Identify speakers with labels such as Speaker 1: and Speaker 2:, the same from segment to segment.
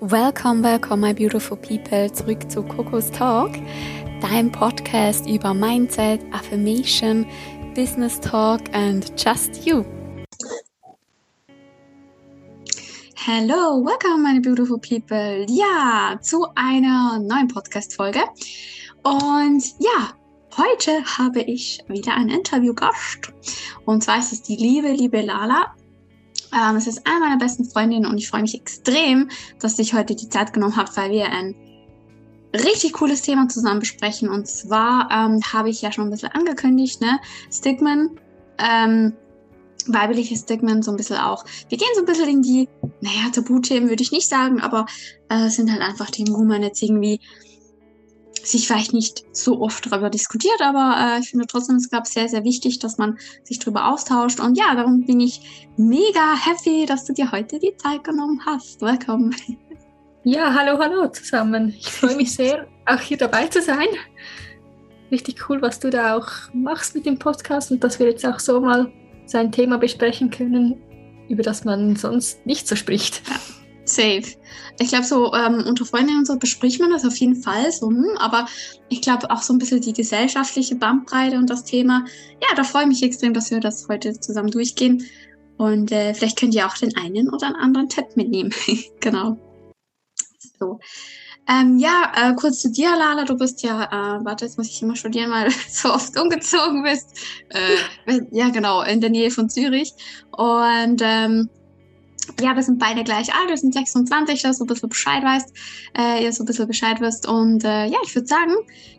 Speaker 1: Welcome, welcome, my beautiful people, zurück zu Coco's Talk, dein Podcast über Mindset, Affirmation, Business Talk and just you. Hello, welcome, meine beautiful people. Ja, zu einer neuen Podcast-Folge. Und ja, heute habe ich wieder einen Interviewgast. Und zwar ist es die liebe, liebe Lala. Ähm, es ist eine meiner besten Freundinnen und ich freue mich extrem, dass ich heute die Zeit genommen habe, weil wir ein richtig cooles Thema zusammen besprechen. Und zwar ähm, habe ich ja schon ein bisschen angekündigt, ne? Stigmen, ähm, weibliche Stigmen so ein bisschen auch. Wir gehen so ein bisschen in die, naja, Tabuthemen würde ich nicht sagen, aber äh, sind halt einfach Themen, wo man jetzt irgendwie sich vielleicht nicht so oft darüber diskutiert, aber äh, ich finde trotzdem, es gab sehr, sehr wichtig, dass man sich darüber austauscht. Und ja, darum bin ich mega happy, dass du dir heute die Zeit genommen hast. Willkommen.
Speaker 2: Ja, hallo, hallo zusammen. Ich freue mich sehr, auch hier dabei zu sein. Richtig cool, was du da auch machst mit dem Podcast und dass wir jetzt auch so mal sein Thema besprechen können, über das man sonst nicht so spricht.
Speaker 1: Ja. Safe. Ich glaube, so ähm, unter Freunden und so bespricht man das auf jeden Fall so, hm, aber ich glaube auch so ein bisschen die gesellschaftliche Bandbreite und das Thema. Ja, da freue ich mich extrem, dass wir das heute zusammen durchgehen. Und äh, vielleicht könnt ihr auch den einen oder anderen Tipp mitnehmen. genau. So. Ähm, ja, äh, kurz zu dir, Lala. Du bist ja, äh, warte, jetzt muss ich immer studieren, weil du so oft umgezogen bist. Äh, ja, genau, in der Nähe von Zürich. Und ähm, ja, wir sind beide gleich alt, wir sind 26, dass du ein bisschen Bescheid weißt, äh, ihr so ein bisschen Bescheid wisst. Und äh, ja, ich würde sagen,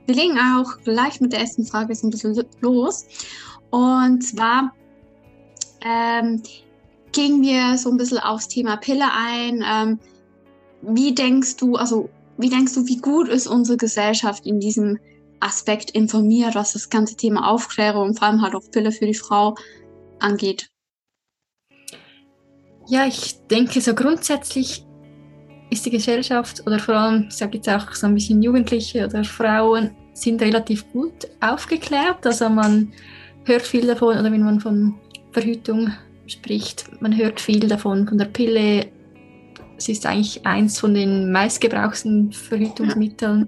Speaker 1: wir legen auch gleich mit der ersten Frage so ein bisschen los. Und zwar ähm, gehen wir so ein bisschen aufs Thema Pille ein. Ähm, wie denkst du, also wie denkst du, wie gut ist unsere Gesellschaft in diesem Aspekt informiert, was das ganze Thema Aufklärung, vor allem halt auch Pille für die Frau angeht?
Speaker 2: Ja, ich denke, so grundsätzlich ist die Gesellschaft oder vor allem, ich sage jetzt auch so ein bisschen Jugendliche oder Frauen, sind relativ gut aufgeklärt. Also man hört viel davon, oder wenn man von Verhütung spricht, man hört viel davon, von der Pille. Es ist eigentlich eins von den meistgebrauchten Verhütungsmitteln.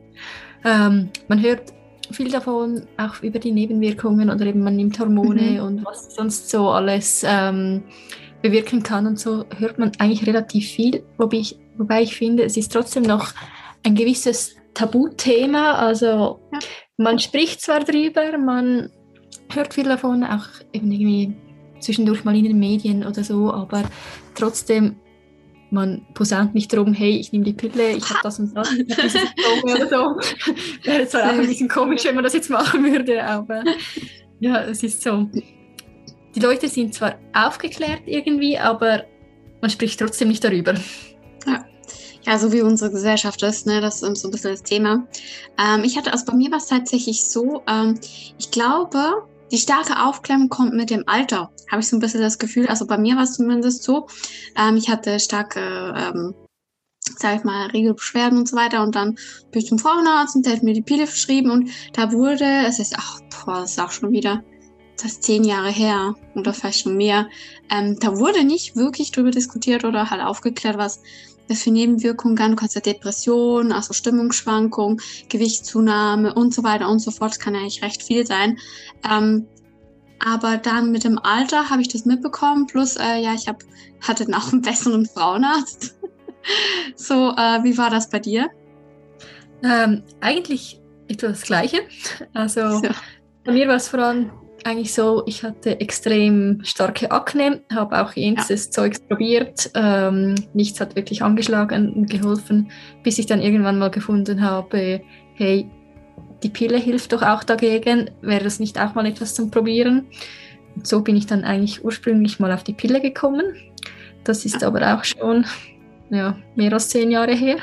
Speaker 2: Ähm, man hört viel davon, auch über die Nebenwirkungen oder eben man nimmt Hormone mhm. und was sonst so alles ähm, bewirken kann. Und so hört man eigentlich relativ viel, wobei ich, wobei ich finde, es ist trotzdem noch ein gewisses Tabuthema. Also ja. man spricht zwar drüber, man hört viel davon, auch irgendwie zwischendurch mal in den Medien oder so, aber trotzdem man posaunt nicht drum, hey, ich nehme die Pille, ich habe das und das, ich habe dieses oder so. Wäre zwar auch ein bisschen komisch, wenn man das jetzt machen würde, aber ja, es ist so die Leute sind zwar aufgeklärt irgendwie, aber man spricht trotzdem nicht darüber.
Speaker 1: Ja. Ja, so wie unsere Gesellschaft ist, ne, das ist so ein bisschen das Thema. Ähm, ich hatte, also bei mir war es tatsächlich so, ähm, ich glaube, die starke Aufklärung kommt mit dem Alter, habe ich so ein bisschen das Gefühl. Also bei mir war es zumindest so. Ähm, ich hatte starke, ähm, sag ich mal, Regelbeschwerden und so weiter. Und dann bin ich zum Frauenarzt und der hat mir die Pille verschrieben und da wurde, es ist, ach, boah, das ist auch schon wieder das ist zehn Jahre her oder vielleicht schon mehr. Ähm, da wurde nicht wirklich drüber diskutiert oder halt aufgeklärt, was das für Nebenwirkungen kann. Du kannst ja Depression, also Stimmungsschwankung, Gewichtszunahme und so weiter und so fort. Das kann ja eigentlich recht viel sein. Ähm, aber dann mit dem Alter habe ich das mitbekommen. Plus, äh, ja, ich hab, hatte dann auch einen besseren Frauenarzt. so, äh, wie war das bei dir?
Speaker 2: Ähm, eigentlich etwa das Gleiche. Also so. bei mir war es vor allem eigentlich so, ich hatte extrem starke Akne, habe auch jenstes ja. Zeugs probiert. Ähm, nichts hat wirklich angeschlagen und geholfen, bis ich dann irgendwann mal gefunden habe, hey, die Pille hilft doch auch dagegen. Wäre das nicht auch mal etwas zum Probieren? Und so bin ich dann eigentlich ursprünglich mal auf die Pille gekommen. Das ist ja. aber auch schon ja, mehr als zehn Jahre her.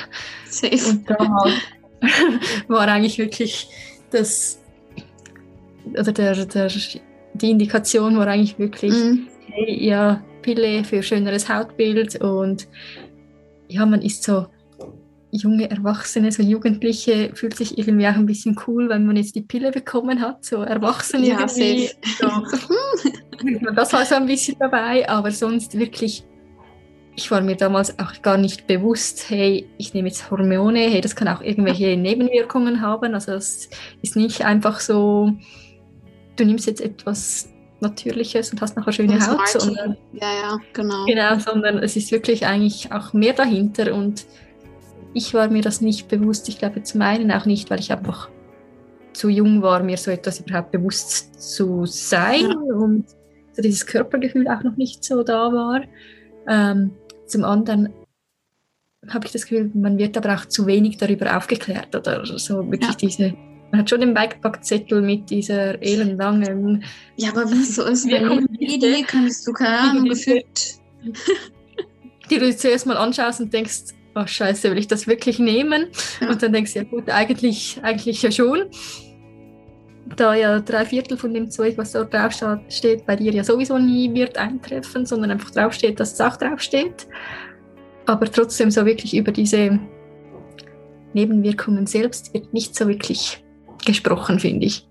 Speaker 2: Safe. Und da war eigentlich wirklich das oder der, der, die Indikation war eigentlich wirklich, mhm. hey, ja, Pille für schöneres Hautbild und ja, man ist so junge Erwachsene, so Jugendliche, fühlt sich irgendwie auch ein bisschen cool, wenn man jetzt die Pille bekommen hat, so Erwachsene ja, irgendwie. So, das war so ein bisschen dabei, aber sonst wirklich ich war mir damals auch gar nicht bewusst, hey, ich nehme jetzt Hormone, hey, das kann auch irgendwelche Nebenwirkungen haben. Also es ist nicht einfach so, du nimmst jetzt etwas Natürliches und hast nachher schöne das Haut, sondern,
Speaker 1: ja, ja, genau.
Speaker 2: genau, sondern es ist wirklich eigentlich auch mehr dahinter und ich war mir das nicht bewusst. Ich glaube zum einen auch nicht, weil ich einfach zu jung war, mir so etwas überhaupt bewusst zu sein ja. und so dieses Körpergefühl auch noch nicht so da war. Ähm, zum anderen habe ich das Gefühl, man wird aber auch zu wenig darüber aufgeklärt oder so wirklich ja. diese. Man hat schon den Bikepackzettel mit dieser ellenlangen.
Speaker 1: Ja, aber wie so ist, wenn Idee kannst du keine Ahnung gefühlt.
Speaker 2: Die du zuerst mal anschaust und denkst, oh Scheiße, will ich das wirklich nehmen? Ja. Und dann denkst du, ja gut, eigentlich, eigentlich ja schon. Da ja drei Viertel von dem Zeug, was dort drauf steht, bei dir ja sowieso nie wird eintreffen, sondern einfach draufsteht, dass es auch draufsteht. Aber trotzdem so wirklich über diese Nebenwirkungen selbst wird nicht so wirklich gesprochen, finde ich.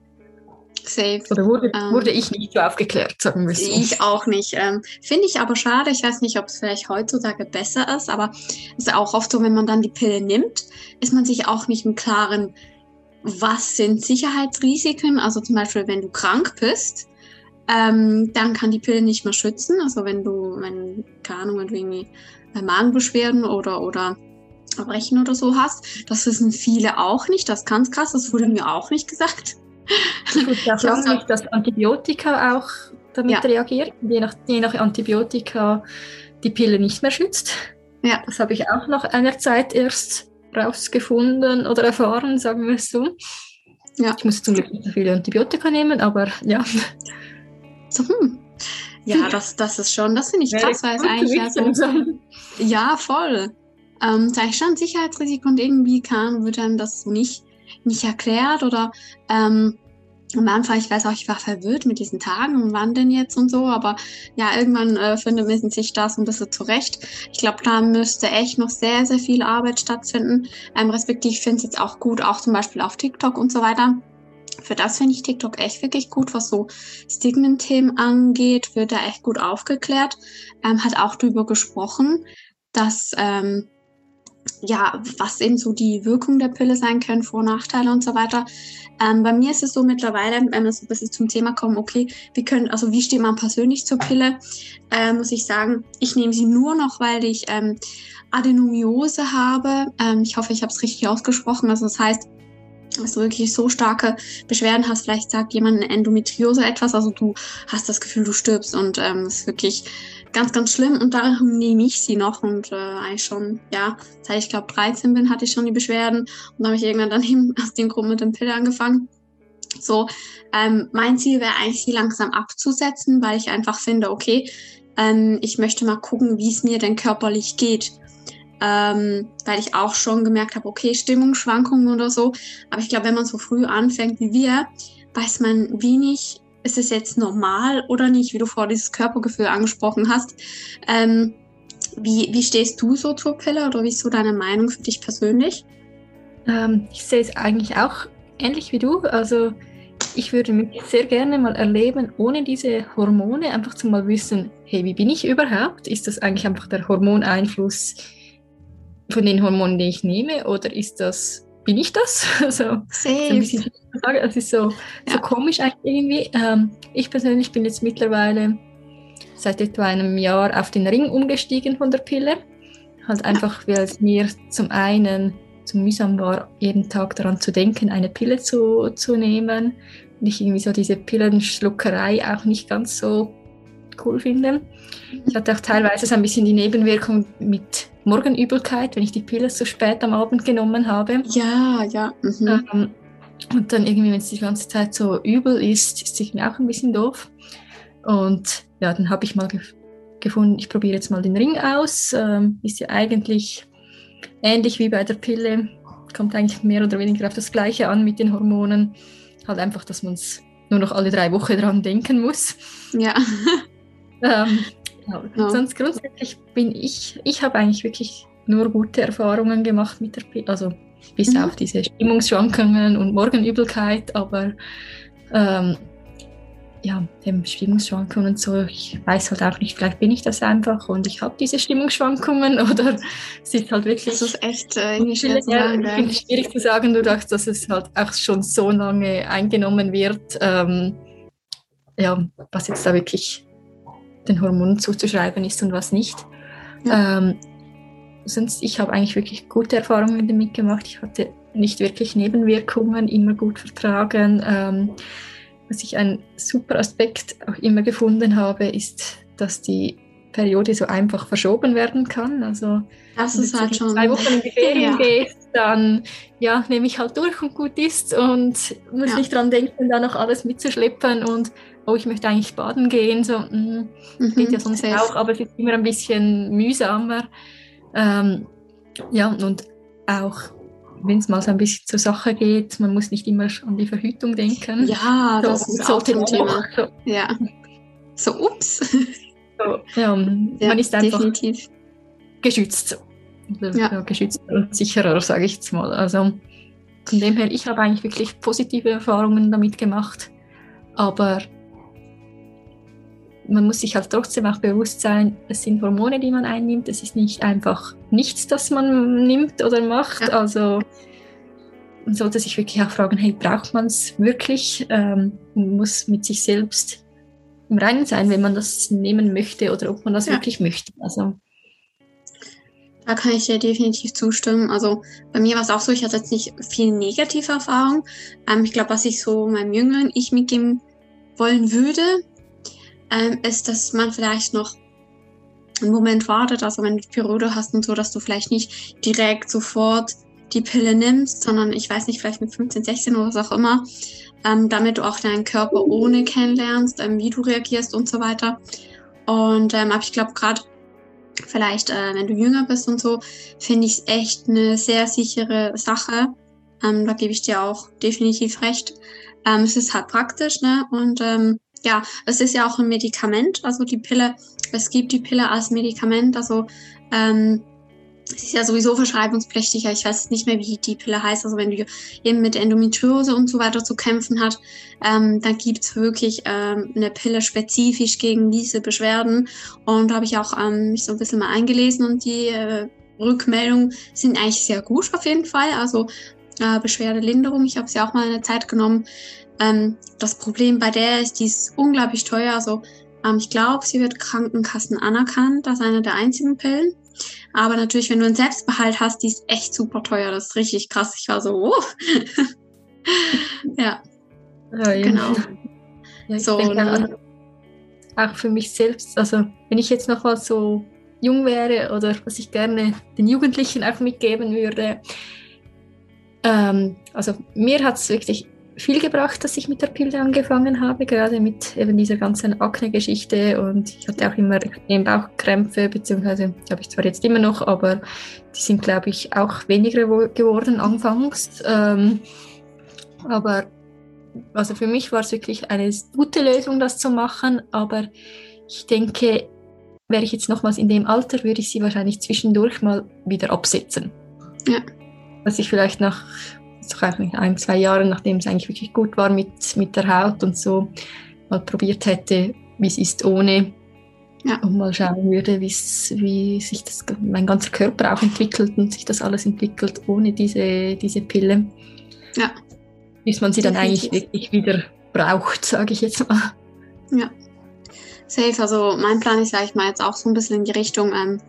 Speaker 1: Safe.
Speaker 2: Oder wurde, ähm, wurde ich nicht so aufgeklärt, sagen wir so.
Speaker 1: Ich auch nicht. Ähm, Finde ich aber schade. Ich weiß nicht, ob es vielleicht heutzutage besser ist, aber es ist auch oft so, wenn man dann die Pille nimmt, ist man sich auch nicht im Klaren, was sind Sicherheitsrisiken. Also zum Beispiel, wenn du krank bist, ähm, dann kann die Pille nicht mehr schützen. Also wenn du, wenn, keine Ahnung, wenn du irgendwie äh, Magenbeschwerden oder, oder Erbrechen oder so hast. Das wissen viele auch nicht. Das ist ganz krass. Das wurde mir auch nicht gesagt.
Speaker 2: Ich wusste auch lange nicht, dass Antibiotika auch damit ja. reagiert. Je nach, je nach Antibiotika die Pille nicht mehr schützt. Ja. Das habe ich auch nach einer Zeit erst rausgefunden oder erfahren, sagen wir es so. Ja. Ich musste zum Glück nicht so viele Antibiotika nehmen, aber ja.
Speaker 1: So, hm. Ja, das, das ist schon, das finde ich krass, weil es eigentlich ja so. Ja, voll. Ähm, da ist schon Sicherheitsrisiko und irgendwie kann, wird dann das so nicht nicht erklärt oder ähm, am Anfang, ich weiß auch, ich war verwirrt mit diesen Tagen und wann denn jetzt und so, aber ja, irgendwann äh, findet man sich das ein bisschen zurecht. Ich glaube, da müsste echt noch sehr, sehr viel Arbeit stattfinden. Ähm, respektive, ich finde es jetzt auch gut, auch zum Beispiel auf TikTok und so weiter. Für das finde ich TikTok echt wirklich gut, was so Stigmen-Themen angeht, wird da echt gut aufgeklärt. Ähm, hat auch darüber gesprochen, dass ähm, ja, was eben so die Wirkung der Pille sein können, Vor- und Nachteile und so weiter. Ähm, bei mir ist es so mittlerweile, wenn wir so ein bisschen zum Thema kommen, okay, wie können, also wie steht man persönlich zur Pille, äh, muss ich sagen, ich nehme sie nur noch, weil ich ähm, Adenomiose habe. Ähm, ich hoffe, ich habe es richtig ausgesprochen. Also das heißt, dass du wirklich so starke Beschwerden hast, vielleicht sagt jemand eine Endometriose etwas, also du hast das Gefühl, du stirbst und ähm, es ist wirklich ganz, ganz schlimm und darum nehme ich sie noch und äh, eigentlich schon, ja, seit ich glaube 13 bin, hatte ich schon die Beschwerden und dann habe ich irgendwann dann aus dem Grund mit dem Pille angefangen. So, ähm, mein Ziel wäre eigentlich, sie langsam abzusetzen, weil ich einfach finde, okay, ähm, ich möchte mal gucken, wie es mir denn körperlich geht. Ähm, weil ich auch schon gemerkt habe, okay, Stimmungsschwankungen oder so. Aber ich glaube, wenn man so früh anfängt wie wir, weiß man wenig ist es jetzt normal oder nicht, wie du vor dieses Körpergefühl angesprochen hast. Ähm, wie, wie stehst du so zur Pille oder wie ist so deine Meinung für dich persönlich?
Speaker 2: Ähm, ich sehe es eigentlich auch ähnlich wie du. Also ich würde mich sehr gerne mal erleben, ohne diese Hormone, einfach zu mal wissen, hey, wie bin ich überhaupt? Ist das eigentlich einfach der Hormoneinfluss von den Hormonen, die ich nehme, oder ist das bin ich das? Also,
Speaker 1: Safe.
Speaker 2: So es ist so, ja. so komisch eigentlich irgendwie. Ähm, ich persönlich bin jetzt mittlerweile seit etwa einem Jahr auf den Ring umgestiegen von der Pille. Halt einfach, weil es mir zum einen zu mühsam war, jeden Tag daran zu denken, eine Pille zu, zu nehmen. Und ich irgendwie so diese Pillenschluckerei auch nicht ganz so cool finde. Ich hatte auch teilweise so ein bisschen die Nebenwirkung mit Morgenübelkeit, wenn ich die Pille so spät am Abend genommen habe.
Speaker 1: Ja, ja. Mhm.
Speaker 2: Ähm, und dann irgendwie, wenn es die ganze Zeit so übel ist, ist es mir auch ein bisschen doof. Und ja, dann habe ich mal ge gefunden, ich probiere jetzt mal den Ring aus. Ähm, ist ja eigentlich ähnlich wie bei der Pille. Kommt eigentlich mehr oder weniger auf das Gleiche an mit den Hormonen. Halt einfach, dass man es nur noch alle drei Wochen dran denken muss.
Speaker 1: Ja.
Speaker 2: ähm, ja. ja. Sonst grundsätzlich bin ich, ich habe eigentlich wirklich nur gute Erfahrungen gemacht mit der Pille. Also bis mhm. auf diese Stimmungsschwankungen und Morgenübelkeit, aber ähm, ja, eben Stimmungsschwankungen und so. Ich weiß halt auch nicht, vielleicht bin ich das einfach und ich habe diese Stimmungsschwankungen oder es ist halt wirklich. Das
Speaker 1: ist echt äh, irgendwie schwer zu sagen.
Speaker 2: Ja, schwierig zu sagen, du dachtest, dass es halt auch schon so lange eingenommen wird. Ähm, ja, was jetzt da wirklich den Hormonen zuzuschreiben ist und was nicht. Ja. Ähm, sonst, ich habe eigentlich wirklich gute Erfahrungen damit gemacht. Ich hatte nicht wirklich Nebenwirkungen, immer gut vertragen. Ähm, was ich ein super Aspekt auch immer gefunden habe, ist, dass die Periode so einfach verschoben werden kann. Also
Speaker 1: das ist halt schon
Speaker 2: zwei Wochen in die Ferien ja. gehst, dann ja, nehme ich halt durch und gut ist und muss ja. nicht dran denken, da noch alles mitzuschleppen und oh, ich möchte eigentlich baden gehen. So, mh, mm, mhm, geht ja sonst safe. auch, aber es ist immer ein bisschen mühsamer. Ähm, ja, und auch wenn es mal so ein bisschen zur Sache geht, man muss nicht immer an die Verhütung denken.
Speaker 1: Ja, so, das ist auch ein Thema. So. Ja. So, ups.
Speaker 2: So, ja, man ja, ist einfach definitiv. geschützt. Also, ja. Geschützt und sicherer, sage ich jetzt mal. Also von dem her, ich habe eigentlich wirklich positive Erfahrungen damit gemacht. Aber man muss sich halt trotzdem auch bewusst sein, es sind Hormone, die man einnimmt. Es ist nicht einfach nichts, das man nimmt oder macht. Ja. Also man sollte sich wirklich auch fragen, hey, braucht man es wirklich? Ähm, man muss mit sich selbst im Reinen sein, wenn man das nehmen möchte oder ob man das ja. wirklich möchte. Also
Speaker 1: da kann ich dir definitiv zustimmen. Also bei mir war es auch so, ich hatte jetzt nicht viel negative Erfahrung. Ähm, ich glaube, was ich so meinem jüngeren Ich mitgeben wollen würde, ähm, ist, dass man vielleicht noch einen Moment wartet, also wenn du Periode hast und so, dass du vielleicht nicht direkt sofort die Pille nimmst, sondern ich weiß nicht, vielleicht mit 15, 16 oder was auch immer, ähm, damit du auch deinen Körper ohne kennenlernst, ähm, wie du reagierst und so weiter. Und ähm, aber ich glaube gerade vielleicht, äh, wenn du jünger bist und so, finde ich es echt eine sehr sichere Sache. Ähm, da gebe ich dir auch definitiv recht. Ähm, es ist halt praktisch, ne? Und ähm, ja, es ist ja auch ein Medikament, also die Pille, es gibt die Pille als Medikament, also ähm, es ist ja sowieso verschreibungspflichtiger. Ich weiß nicht mehr, wie die Pille heißt. Also wenn du eben mit Endometriose und so weiter zu kämpfen hast, ähm, dann gibt's wirklich ähm, eine Pille spezifisch gegen diese Beschwerden. Und habe ich auch ähm, mich so ein bisschen mal eingelesen und die äh, Rückmeldungen sind eigentlich sehr gut auf jeden Fall. Also äh, Beschwerdelinderung. Ich habe sie auch mal eine Zeit genommen. Ähm, das Problem bei der ist, die ist unglaublich teuer. Also ähm, ich glaube, sie wird Krankenkassen anerkannt als eine der einzigen Pillen. Aber natürlich, wenn du einen Selbstbehalt hast, die ist echt super teuer. Das ist richtig krass. Ich war so, oh. ja. ja. Genau.
Speaker 2: Ja, so, auch für mich selbst, also wenn ich jetzt noch mal so jung wäre oder was ich gerne den Jugendlichen auch mitgeben würde, ähm, also mir hat es wirklich viel gebracht, dass ich mit der Pille angefangen habe, gerade mit eben dieser ganzen Akne-Geschichte und ich hatte auch immer extrem Bauchkrämpfe, beziehungsweise habe ich zwar jetzt immer noch, aber die sind, glaube ich, auch weniger geworden anfangs. Ähm, aber also für mich war es wirklich eine gute Lösung, das zu machen, aber ich denke, wäre ich jetzt nochmals in dem Alter, würde ich sie wahrscheinlich zwischendurch mal wieder absetzen. Ja. Was ich vielleicht nach ein, zwei Jahre, nachdem es eigentlich wirklich gut war mit, mit der Haut und so, mal probiert hätte, wie es ist ohne. Ja. Und mal schauen würde, wie sich das, mein ganzer Körper auch entwickelt und sich das alles entwickelt ohne diese, diese Pille. Ja. Bis man sie dann eigentlich wirklich wieder braucht, sage ich jetzt mal.
Speaker 1: Ja. Safe, also mein Plan ist, sage ich mal, jetzt auch so ein bisschen in die Richtung, ähm,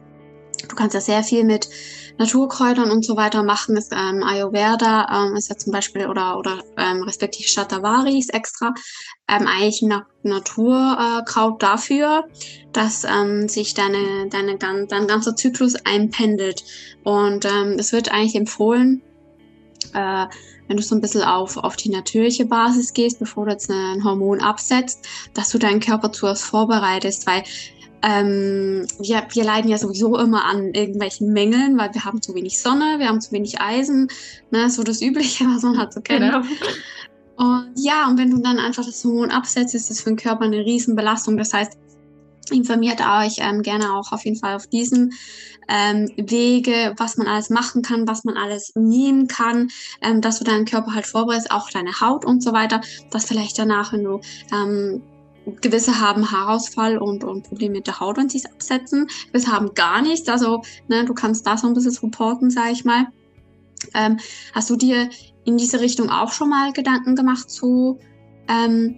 Speaker 1: du kannst ja sehr viel mit Naturkräutern und so weiter machen. Ist, ähm, Ayurveda ähm, ist ja zum Beispiel oder oder ähm, respektive Shatavari ist extra ähm, eigentlich ein Naturkraut äh, dafür, dass ähm, sich deine deine dein ganzer Zyklus einpendelt und ähm, es wird eigentlich empfohlen. Äh, wenn du so ein bisschen auf, auf die natürliche Basis gehst, bevor du jetzt ein Hormon absetzt, dass du deinen Körper zuerst vorbereitest, weil ähm, wir, wir leiden ja sowieso immer an irgendwelchen Mängeln, weil wir haben zu wenig Sonne, wir haben zu wenig Eisen, ne, so das Übliche, was man halt so kennt. Genau. Und ja, und wenn du dann einfach das Hormon absetzt, ist das für den Körper eine Riesenbelastung. Das heißt, informiert euch ähm, gerne auch auf jeden Fall auf diesen ähm, Wege, was man alles machen kann, was man alles nehmen kann, ähm, dass du deinen Körper halt vorbereitest, auch deine Haut und so weiter, dass vielleicht danach, wenn du ähm, gewisse haben Haarausfall und, und Probleme mit der Haut, wenn sie es absetzen. Gewisse haben gar nichts. Also, ne, du kannst da so ein bisschen reporten, sage ich mal. Ähm, hast du dir in diese Richtung auch schon mal Gedanken gemacht, zu ähm,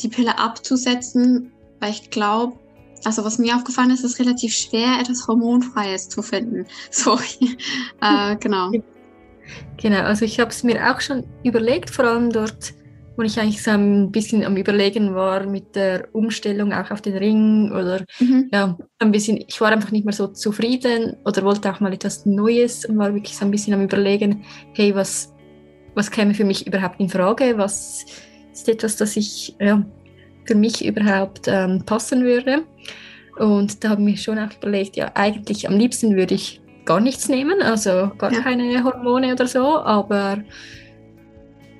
Speaker 1: die Pille abzusetzen? Weil ich glaube, also was mir aufgefallen ist, ist relativ schwer, etwas Hormonfreies zu finden. So, äh, genau.
Speaker 2: Genau, also ich habe es mir auch schon überlegt, vor allem dort, wo ich eigentlich so ein bisschen am Überlegen war mit der Umstellung auch auf den Ring oder mhm. ja, ein bisschen, ich war einfach nicht mehr so zufrieden oder wollte auch mal etwas Neues und war wirklich so ein bisschen am Überlegen, hey, was, was käme für mich überhaupt in Frage, was ist etwas, das ich ja, für mich überhaupt ähm, passen würde. Und da habe ich mir schon auch überlegt, ja, eigentlich am liebsten würde ich gar nichts nehmen, also gar ja. keine Hormone oder so, aber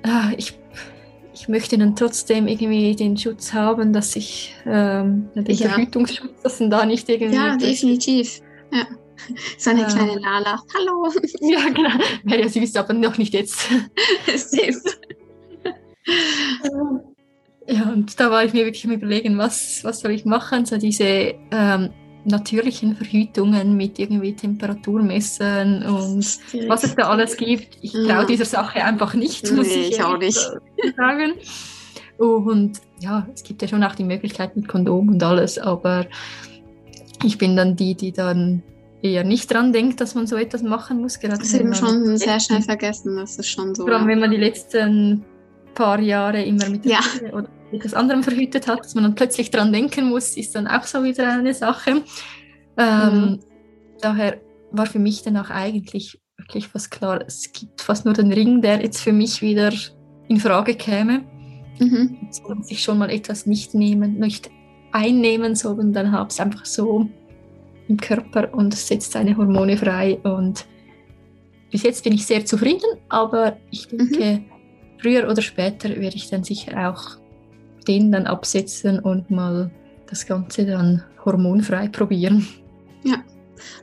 Speaker 2: äh, ich ich möchte dann trotzdem irgendwie den Schutz haben, dass ich ähm, den ja. Verhütungsschutz, dass da nicht irgendwie.
Speaker 1: Ja, definitiv. Ja. So eine äh, kleine Lala. Hallo.
Speaker 2: Ja, genau. Naja, sie ist aber noch nicht jetzt. Safe. ja, und da war ich mir wirklich am überlegen, was, was soll ich machen? So diese ähm, natürlichen Verhütungen mit irgendwie Temperaturmessern und was es da alles gibt. Ich traue ja. dieser Sache einfach nicht,
Speaker 1: muss nee, ich, auch nicht
Speaker 2: sagen. Und ja, es gibt ja schon auch die Möglichkeit mit Kondom und alles, aber ich bin dann die, die dann eher nicht dran denkt, dass man so etwas machen muss.
Speaker 1: Gerade das ist eben schon sehr schnell vergessen, das ist schon so.
Speaker 2: Vor allem, wenn man die letzten paar Jahre immer mit
Speaker 1: ja.
Speaker 2: oder etwas anderem verhütet hat, dass man dann plötzlich dran denken muss, ist dann auch so wieder eine Sache. Ähm, mhm. Daher war für mich dann auch eigentlich wirklich fast klar, es gibt fast nur den Ring, der jetzt für mich wieder in Frage käme. Mhm. So muss ich schon mal etwas nicht nehmen, nicht einnehmen, sondern dann habe es einfach so im Körper und setzt seine Hormone frei. Und bis jetzt bin ich sehr zufrieden, aber ich denke, mhm. früher oder später werde ich dann sicher auch den dann absetzen und mal das Ganze dann hormonfrei probieren.
Speaker 1: Ja,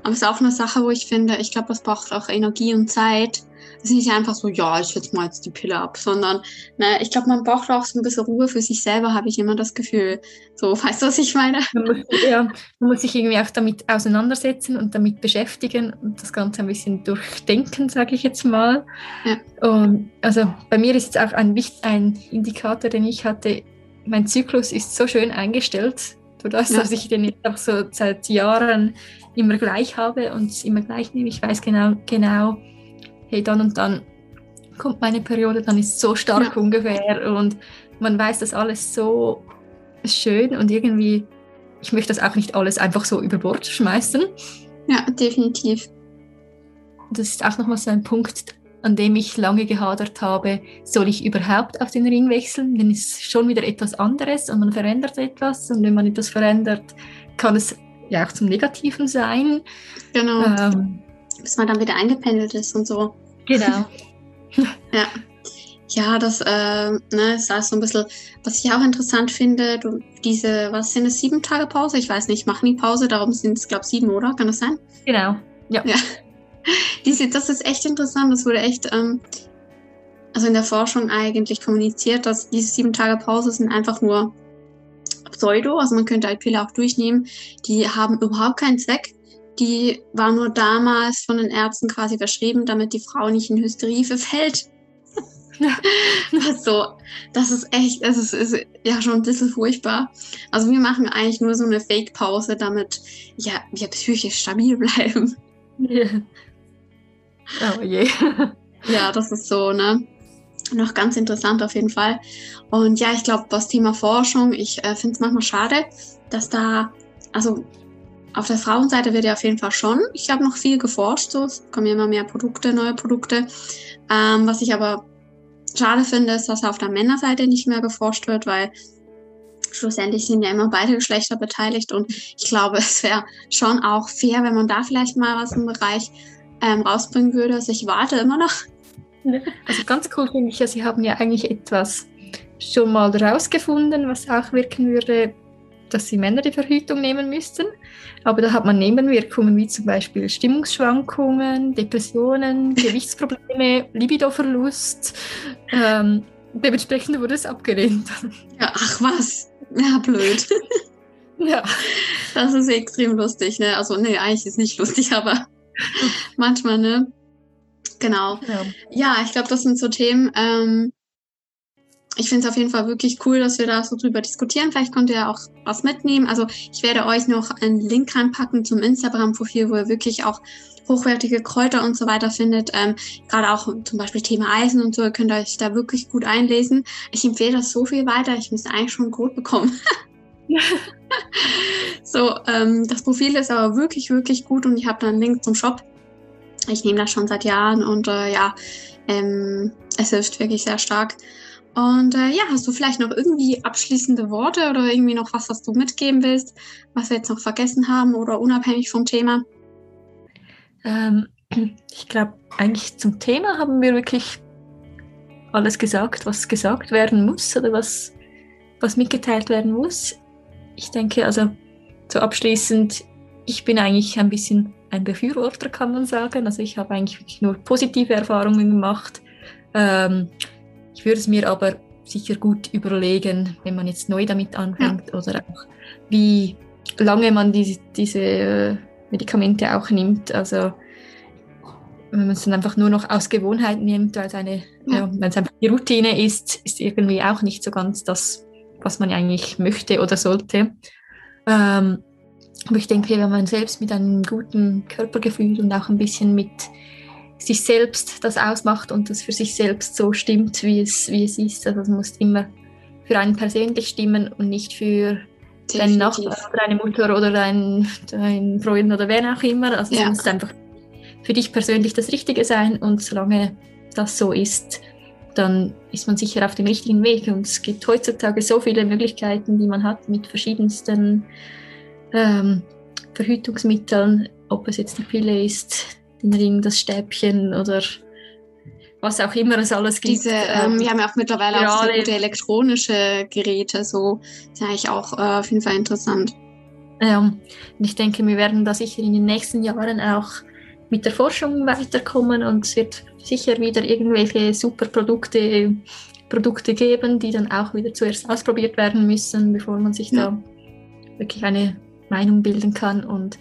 Speaker 1: aber es ist auch eine Sache, wo ich finde, ich glaube, das braucht auch Energie und Zeit. Es ist nicht einfach so, ja, ich setze mal jetzt die Pille ab, sondern ne, ich glaube, man braucht auch so ein bisschen Ruhe für sich selber, habe ich immer das Gefühl. So, weißt du, was ich meine?
Speaker 2: Man muss, ja, man muss sich irgendwie auch damit auseinandersetzen und damit beschäftigen und das Ganze ein bisschen durchdenken, sage ich jetzt mal. Ja. Und also bei mir ist jetzt auch ein, ein Indikator, den ich hatte, mein Zyklus ist so schön eingestellt, dadurch, ja. dass ich den jetzt auch so seit Jahren immer gleich habe und immer gleich nehme. Ich weiß genau, genau, hey, dann und dann kommt meine Periode, dann ist es so stark ja. ungefähr und man weiß das alles so schön und irgendwie, ich möchte das auch nicht alles einfach so über Bord schmeißen.
Speaker 1: Ja, definitiv.
Speaker 2: Das ist auch nochmal so ein Punkt, an dem ich lange gehadert habe, soll ich überhaupt auf den Ring wechseln? Denn es ist schon wieder etwas anderes und man verändert etwas. Und wenn man etwas verändert, kann es ja auch zum Negativen sein.
Speaker 1: Genau. Ähm, Bis man dann wieder eingependelt ist und so.
Speaker 2: Genau.
Speaker 1: ja. Ja, das äh, ne, ist also so ein bisschen, was ich auch interessant finde, du, diese, was sind es, sieben Tage Pause? Ich weiß nicht, machen die Pause, darum sind es, glaube ich, sieben, oder? Kann das sein?
Speaker 2: Genau, ja. ja.
Speaker 1: Diese, das ist echt interessant. Das wurde echt, ähm, also in der Forschung eigentlich kommuniziert, dass diese sieben Tage Pause sind einfach nur Pseudo. Also man könnte halt Pille auch durchnehmen. Die haben überhaupt keinen Zweck. Die war nur damals von den Ärzten quasi verschrieben, damit die Frau nicht in Hysterie verfällt. so, das ist echt, das ist, ist, ja schon ein bisschen furchtbar. Also wir machen eigentlich nur so eine Fake-Pause, damit ja, wir psychisch stabil bleiben.
Speaker 2: Ja. Oh je.
Speaker 1: ja, das ist so, ne? Noch ganz interessant auf jeden Fall. Und ja, ich glaube, das Thema Forschung, ich äh, finde es manchmal schade, dass da, also auf der Frauenseite wird ja auf jeden Fall schon, ich habe noch viel geforscht, so, es kommen immer mehr Produkte, neue Produkte. Ähm, was ich aber schade finde, ist, dass auf der Männerseite nicht mehr geforscht wird, weil schlussendlich sind ja immer beide Geschlechter beteiligt und ich glaube, es wäre schon auch fair, wenn man da vielleicht mal was im Bereich ähm, rausbringen würde. Also ich warte immer noch.
Speaker 2: Also ganz cool finde ich ja, Sie haben ja eigentlich etwas schon mal rausgefunden, was auch wirken würde, dass Sie Männer die Verhütung nehmen müssten. Aber da hat man Nebenwirkungen wie zum Beispiel Stimmungsschwankungen, Depressionen, Gewichtsprobleme, Libidoverlust. Ähm, dementsprechend wurde es abgelehnt.
Speaker 1: Ja, ach was. Ja, blöd.
Speaker 2: ja.
Speaker 1: Das ist extrem lustig, ne? Also, nee, eigentlich ist nicht lustig, aber manchmal, ne? Genau. Ja, ja ich glaube, das sind so Themen. Ähm, ich finde es auf jeden Fall wirklich cool, dass wir da so drüber diskutieren. Vielleicht könnt ihr auch was mitnehmen. Also ich werde euch noch einen Link reinpacken zum Instagram-Profil, wo ihr wirklich auch hochwertige Kräuter und so weiter findet. Ähm, Gerade auch zum Beispiel Thema Eisen und so, ihr könnt euch da wirklich gut einlesen. Ich empfehle das so viel weiter. Ich müsste eigentlich schon Code bekommen. so, ähm, das Profil ist aber wirklich, wirklich gut und ich habe da einen Link zum Shop. Ich nehme das schon seit Jahren und äh, ja, ähm, es hilft wirklich sehr stark. Und äh, ja, hast du vielleicht noch irgendwie abschließende Worte oder irgendwie noch was, was du mitgeben willst, was wir jetzt noch vergessen haben oder unabhängig vom Thema?
Speaker 2: Ähm, ich glaube, eigentlich zum Thema haben wir wirklich alles gesagt, was gesagt werden muss oder was, was mitgeteilt werden muss. Ich denke, also so abschließend, ich bin eigentlich ein bisschen ein Befürworter, kann man sagen. Also ich habe eigentlich wirklich nur positive Erfahrungen gemacht. Ähm, ich würde es mir aber sicher gut überlegen, wenn man jetzt neu damit anfängt ja. oder auch wie lange man die, diese äh, Medikamente auch nimmt. Also wenn man es dann einfach nur noch aus Gewohnheit nimmt, weil es eine, ja. ja, wenn es einfach die Routine ist, ist irgendwie auch nicht so ganz das, was man eigentlich möchte oder sollte. Ähm, aber ich denke, wenn man selbst mit einem guten Körpergefühl und auch ein bisschen mit sich selbst das ausmacht und das für sich selbst so stimmt, wie es, wie es ist. Also es muss immer für einen persönlich stimmen und nicht für deinen Nachbar oder deine Mutter oder deinen dein Freund oder wer auch immer. Also ja. es muss einfach für dich persönlich das Richtige sein und solange das so ist, dann ist man sicher auf dem richtigen Weg. Und es gibt heutzutage so viele Möglichkeiten, die man hat mit verschiedensten ähm, Verhütungsmitteln, ob es jetzt die Pille ist, den Ring, das Stäbchen oder was auch immer es alles gibt.
Speaker 1: Diese, ähm, wir haben ja auch mittlerweile auch sehr gute elektronische Geräte, so ist ja eigentlich auch äh, auf jeden Fall interessant.
Speaker 2: Ja, und ich denke, wir werden da sicher in den nächsten Jahren auch mit der Forschung weiterkommen und es wird sicher wieder irgendwelche super Produkte, Produkte geben, die dann auch wieder zuerst ausprobiert werden müssen, bevor man sich ja. da wirklich eine Meinung bilden kann und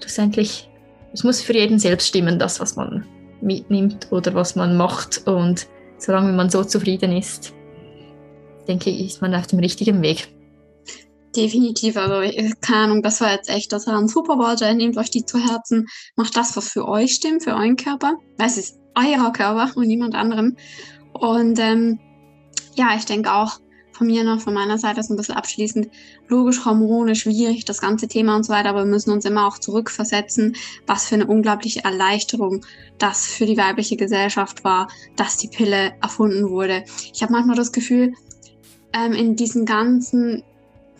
Speaker 2: schlussendlich es muss für jeden selbst stimmen, das, was man mitnimmt oder was man macht. Und solange man so zufrieden ist, denke ich, ist man auf dem richtigen Weg.
Speaker 1: Definitiv, also keine Ahnung, das war jetzt echt, das war ein super Wort, nehmt euch die zu Herzen, macht das, was für euch stimmt, für euren Körper, weil es ist euer Körper und niemand anderem. Und ähm, ja, ich denke auch, von mir noch, von meiner Seite so ein bisschen abschließend. Logisch, Hormone, schwierig, das ganze Thema und so weiter, aber wir müssen uns immer auch zurückversetzen, was für eine unglaubliche Erleichterung das für die weibliche Gesellschaft war, dass die Pille erfunden wurde. Ich habe manchmal das Gefühl, ähm, in diesem ganzen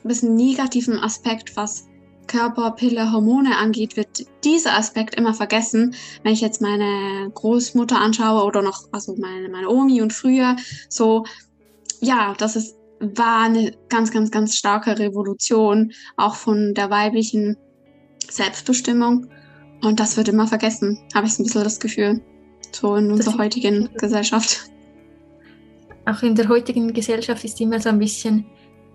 Speaker 1: bisschen negativen Aspekt, was Körper, Pille, Hormone angeht, wird dieser Aspekt immer vergessen. Wenn ich jetzt meine Großmutter anschaue oder noch, also meine, meine Omi und früher, so, ja, das ist war eine ganz, ganz, ganz starke Revolution, auch von der weiblichen Selbstbestimmung. Und das wird immer vergessen, habe ich so ein bisschen das Gefühl, so in unserer heutigen Gesellschaft.
Speaker 2: Auch in der heutigen Gesellschaft ist immer so ein bisschen,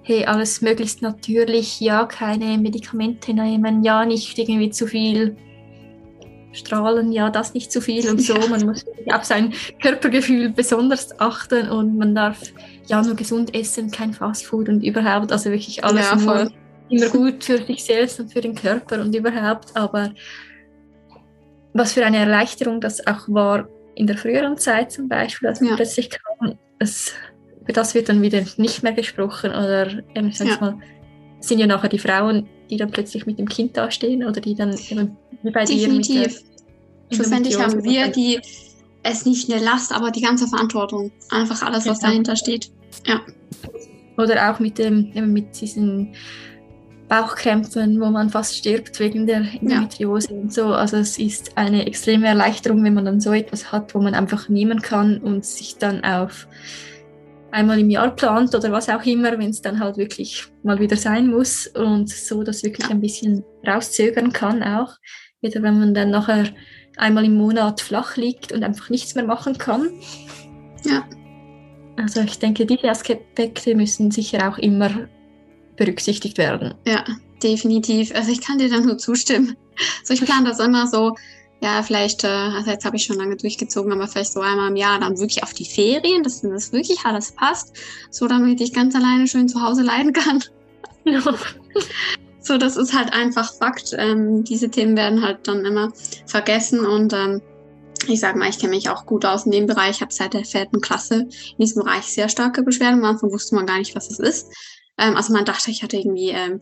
Speaker 2: hey, alles möglichst natürlich, ja, keine Medikamente nehmen, ja, nicht irgendwie zu viel strahlen, ja, das nicht zu viel und so. Man muss auf sein Körpergefühl besonders achten und man darf ja nur gesund essen, kein Fastfood und überhaupt, also wirklich alles ja, nur immer gut für sich selbst und für den Körper und überhaupt. Aber was für eine Erleichterung das auch war in der früheren Zeit zum Beispiel, als man ja. plötzlich kam, es, über das wird dann wieder nicht mehr gesprochen oder ähm, ich ja. mal, sind ja nachher die Frauen, die dann plötzlich mit dem Kind dastehen oder die dann eben
Speaker 1: wie bei Definitiv. dir Schlussendlich haben wir die es nicht eine Last, aber die ganze Verantwortung. Einfach alles, was ja. dahinter steht. Ja.
Speaker 2: Oder auch mit dem, mit diesen Bauchkrämpfen, wo man fast stirbt wegen der Endometriose ja. und so. Also es ist eine extreme Erleichterung, wenn man dann so etwas hat, wo man einfach nehmen kann und sich dann auf einmal im Jahr plant oder was auch immer, wenn es dann halt wirklich mal wieder sein muss und so das wirklich ein bisschen rauszögern kann auch. Wieder wenn man dann nachher einmal im Monat flach liegt und einfach nichts mehr machen kann.
Speaker 1: Ja.
Speaker 2: Also ich denke, diese Aspekte müssen sicher auch immer berücksichtigt werden.
Speaker 1: Ja, definitiv. Also ich kann dir da nur zustimmen. So, ich plane das immer so, ja, vielleicht, äh, also jetzt habe ich schon lange durchgezogen, aber vielleicht so einmal im Jahr dann wirklich auf die Ferien, dass das wirklich alles passt, so damit ich ganz alleine schön zu Hause leiden kann. So, das ist halt einfach Fakt. Ähm, diese Themen werden halt dann immer vergessen und ähm, ich sage mal, ich kenne mich auch gut aus in dem Bereich. Ich habe seit der vierten Klasse in diesem Bereich sehr starke Beschwerden. Am Anfang wusste man gar nicht, was es ist. Ähm, also man dachte, ich hatte irgendwie ähm,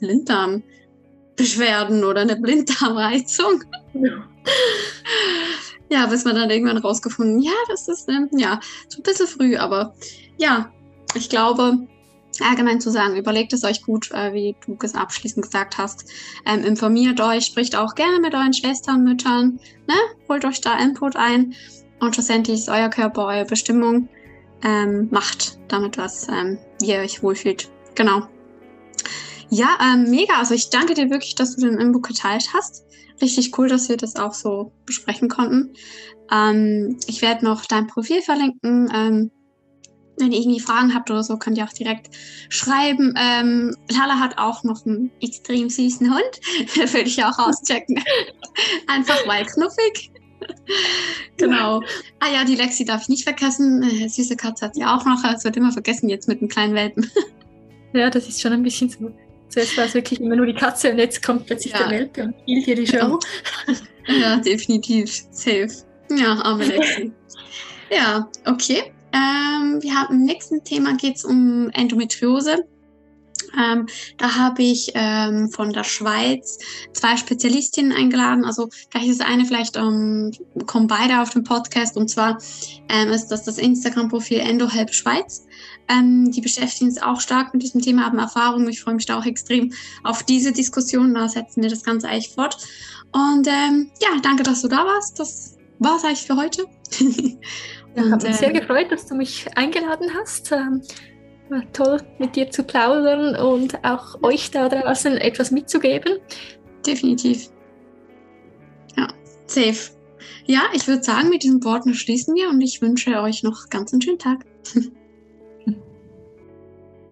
Speaker 1: Blinddarmbeschwerden oder eine Blinddarmreizung. Ja. ja, bis man dann irgendwann rausgefunden, ja, das ist ähm, ja so ein bisschen früh, aber ja, ich glaube, allgemein zu sagen, überlegt es euch gut, äh, wie du es abschließend gesagt hast. Ähm, informiert euch, spricht auch gerne mit euren Schwestern, Müttern, ne? holt euch da Input ein und schlussendlich ist euer Körper eure Bestimmung. Ähm, macht damit was, ähm, wie ihr euch wohlfühlt. Genau. Ja, ähm, mega. Also ich danke dir wirklich, dass du den Inbook geteilt hast. Richtig cool, dass wir das auch so besprechen konnten. Ähm, ich werde noch dein Profil verlinken. Ähm, wenn ihr irgendwie Fragen habt oder so, könnt ihr auch direkt schreiben. Ähm, Lala hat auch noch einen extrem süßen Hund. Würde ich auch auschecken. Einfach weil knuffig. genau. Ah ja, die Lexi darf ich nicht vergessen. Äh, süße Katze hat sie auch noch. Es wird immer vergessen jetzt mit dem kleinen Welpen.
Speaker 2: ja, das ist schon ein bisschen so. Zuerst war es wirklich immer nur die Katze und jetzt kommt plötzlich ja. der Welpe und spielt hier die Show.
Speaker 1: ja, definitiv. Safe. Ja, arme Lexi. ja, okay. Ähm, wir haben im nächsten Thema geht es um Endometriose. Ähm, da habe ich ähm, von der Schweiz zwei Spezialistinnen eingeladen. Also gleich ist eine vielleicht, ähm, kommen beide auf den Podcast. Und zwar ähm, ist das das Instagram-Profil EndoHelp Schweiz. Ähm, die beschäftigen sich auch stark mit diesem Thema, haben Erfahrung. Ich freue mich da auch extrem auf diese Diskussion. Da setzen wir das Ganze eigentlich fort. Und ähm, ja, danke, dass du da warst. Das war es eigentlich für heute.
Speaker 2: Ja, habe mich sehr gefreut, dass du mich eingeladen hast. Ähm, war toll, mit dir zu plaudern und auch euch da draußen etwas mitzugeben.
Speaker 1: Definitiv. Ja, safe. Ja, ich würde sagen, mit diesen Worten schließen wir und ich wünsche euch noch ganz einen schönen Tag.